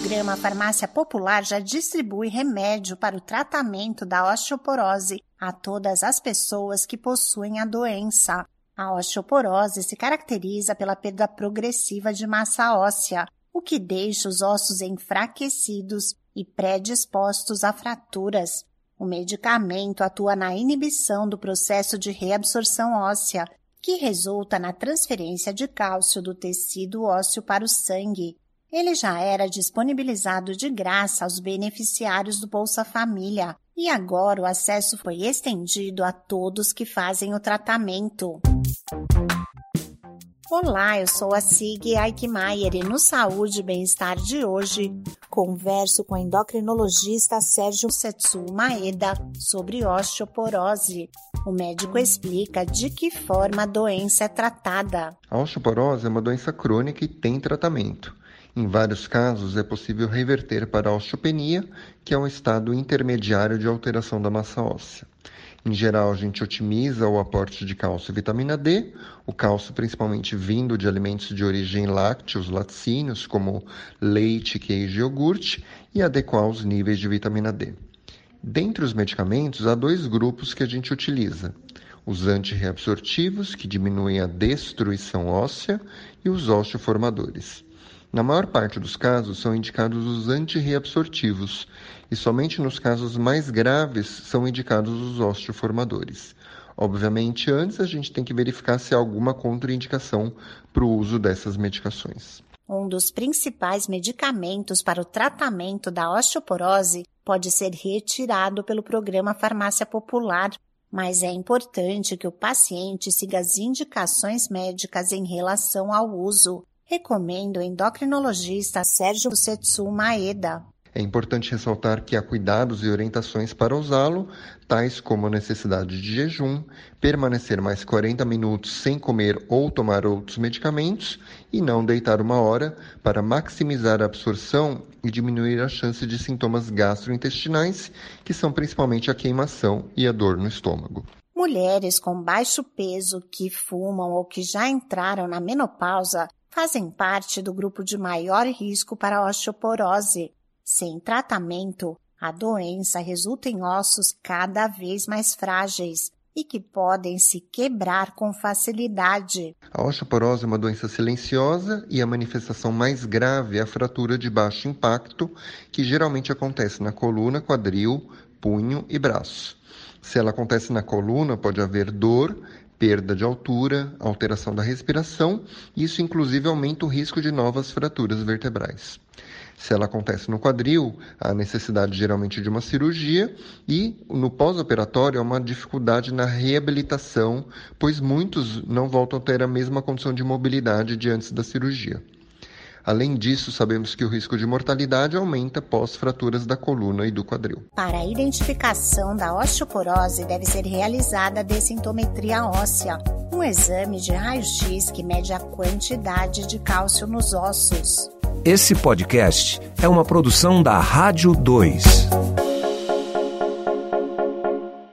programa Farmácia Popular já distribui remédio para o tratamento da osteoporose a todas as pessoas que possuem a doença. A osteoporose se caracteriza pela perda progressiva de massa óssea, o que deixa os ossos enfraquecidos e predispostos a fraturas. O medicamento atua na inibição do processo de reabsorção óssea, que resulta na transferência de cálcio do tecido ósseo para o sangue. Ele já era disponibilizado de graça aos beneficiários do Bolsa Família e agora o acesso foi estendido a todos que fazem o tratamento. Olá, eu sou a Sig Aikmaier e no Saúde e Bem-Estar de hoje converso com o endocrinologista Sérgio Setsu Maeda sobre osteoporose. O médico explica de que forma a doença é tratada. A osteoporose é uma doença crônica e tem tratamento. Em vários casos, é possível reverter para a osteopenia, que é um estado intermediário de alteração da massa óssea. Em geral, a gente otimiza o aporte de cálcio e vitamina D, o cálcio principalmente vindo de alimentos de origem lácteos, laticínios, como leite, queijo e iogurte, e adequar os níveis de vitamina D. Dentre os medicamentos, há dois grupos que a gente utiliza: os antirreabsortivos, que diminuem a destruição óssea, e os osteoformadores. Na maior parte dos casos, são indicados os antirreabsortivos, e somente nos casos mais graves são indicados os osteoformadores. Obviamente, antes a gente tem que verificar se há alguma contraindicação para o uso dessas medicações. Um dos principais medicamentos para o tratamento da osteoporose pode ser retirado pelo programa Farmácia Popular, mas é importante que o paciente siga as indicações médicas em relação ao uso recomenda o endocrinologista Sérgio Setsu Maeda. É importante ressaltar que há cuidados e orientações para usá-lo, tais como a necessidade de jejum, permanecer mais 40 minutos sem comer ou tomar outros medicamentos e não deitar uma hora para maximizar a absorção e diminuir a chance de sintomas gastrointestinais, que são principalmente a queimação e a dor no estômago. Mulheres com baixo peso que fumam ou que já entraram na menopausa fazem parte do grupo de maior risco para osteoporose. Sem tratamento, a doença resulta em ossos cada vez mais frágeis e que podem se quebrar com facilidade. A osteoporose é uma doença silenciosa e a manifestação mais grave é a fratura de baixo impacto, que geralmente acontece na coluna, quadril, punho e braço. Se ela acontece na coluna, pode haver dor, perda de altura, alteração da respiração, isso inclusive aumenta o risco de novas fraturas vertebrais. Se ela acontece no quadril, há necessidade geralmente de uma cirurgia e no pós-operatório há uma dificuldade na reabilitação, pois muitos não voltam a ter a mesma condição de mobilidade de antes da cirurgia. Além disso, sabemos que o risco de mortalidade aumenta pós fraturas da coluna e do quadril. Para a identificação da osteoporose, deve ser realizada a dessintometria óssea, um exame de raio-x que mede a quantidade de cálcio nos ossos. Esse podcast é uma produção da Rádio 2.